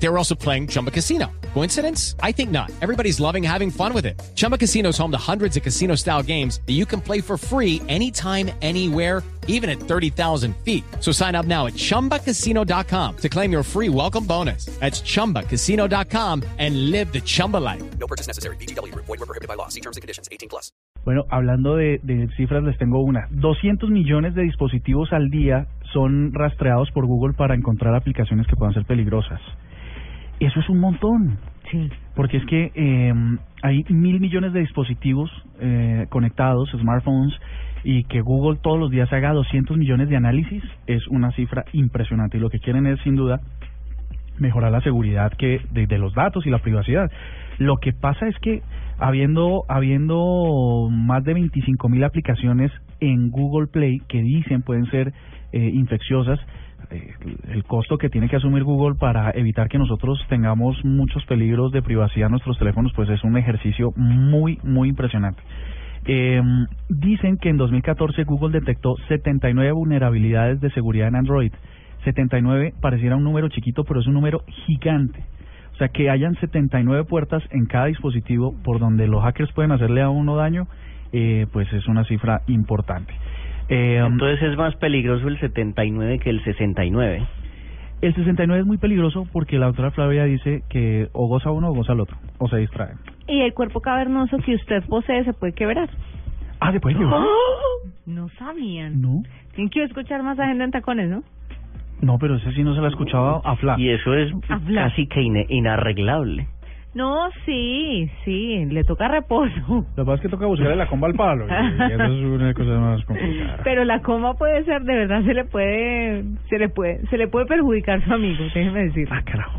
They were also playing Chumba Casino. Coincidence? I think not. Everybody's loving having fun with it. Chumba Casino is home to hundreds of casino style games that you can play for free anytime, anywhere, even at 30,000 feet. So sign up now at chumbacasino.com to claim your free welcome bonus. That's chumbacasino.com and live the Chumba life. No purchase necessary. BGW. Void were prohibited by law. See terms and conditions. 18 plus. Bueno, hablando de, de cifras, les tengo una. 200 millones de dispositivos al día son rastreados por Google para encontrar aplicaciones que puedan ser peligrosas. Eso es un montón. Sí. Porque es que eh, hay mil millones de dispositivos eh, conectados, smartphones, y que Google todos los días haga 200 millones de análisis es una cifra impresionante. Y lo que quieren es, sin duda, mejorar la seguridad que de, de los datos y la privacidad. Lo que pasa es que habiendo habiendo más de 25 mil aplicaciones en Google Play que dicen pueden ser eh, infecciosas, eh, el costo que tiene que asumir Google para evitar que nosotros tengamos muchos peligros de privacidad en nuestros teléfonos, pues es un ejercicio muy, muy impresionante. Eh, dicen que en 2014 Google detectó 79 vulnerabilidades de seguridad en Android. 79 pareciera un número chiquito, pero es un número gigante. O sea, que hayan 79 puertas en cada dispositivo por donde los hackers pueden hacerle a uno daño, eh, pues es una cifra importante. Eh, Entonces es más peligroso el 79 que el 69. el 69 es muy peligroso porque la doctora Flavia dice que o goza uno o goza el otro, o se distrae. Y el cuerpo cavernoso que usted posee se puede quebrar. Ah, ¿se puede llevar? No sabían. No. Tienen que escuchar más agenda en tacones, ¿no? No, pero ese sí no se la escuchaba a Fla. Y eso es casi que ine- inarreglable. No, sí, sí, le toca reposo. Lo que pasa es que toca buscarle la comba al palo. Y eso es una cosa más complicada. Pero la coma puede ser, de verdad, se le puede, se le puede, se le puede perjudicar a su amigo, déjeme decir. Ah, carajo.